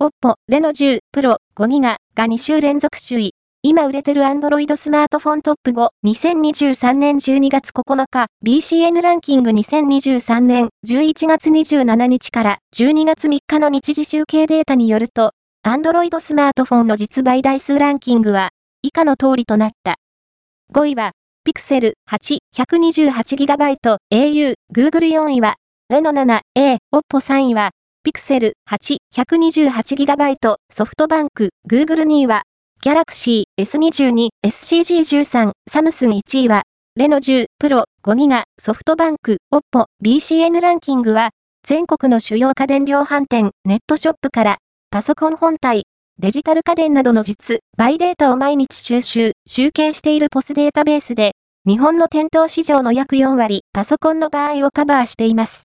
OPPO、レノ10 Pro 5ギガが2週連続首位。今売れてる Android スマートフォントップ5、2023年12月9日、BCN ランキング2023年11月27日から12月3日の日時集計データによると、Android スマートフォンの実売台数ランキングは、以下の通りとなった。5位は、Pixel 8、128GB、au、Google 4位は、レノ 7A、OPPO 3位は、Pixel 8、128GB、ソフトバンク、Google 2位は、Galaxy S22、SCG13、サムスン1位は、レノ10、プロ、5ギガ、ソフトバンク、OPPO、BCN ランキングは、全国の主要家電量販店、ネットショップから、パソコン本体、デジタル家電などの実、バイデータを毎日収集、集計しているポスデータベースで、日本の店頭市場の約4割、パソコンの場合をカバーしています。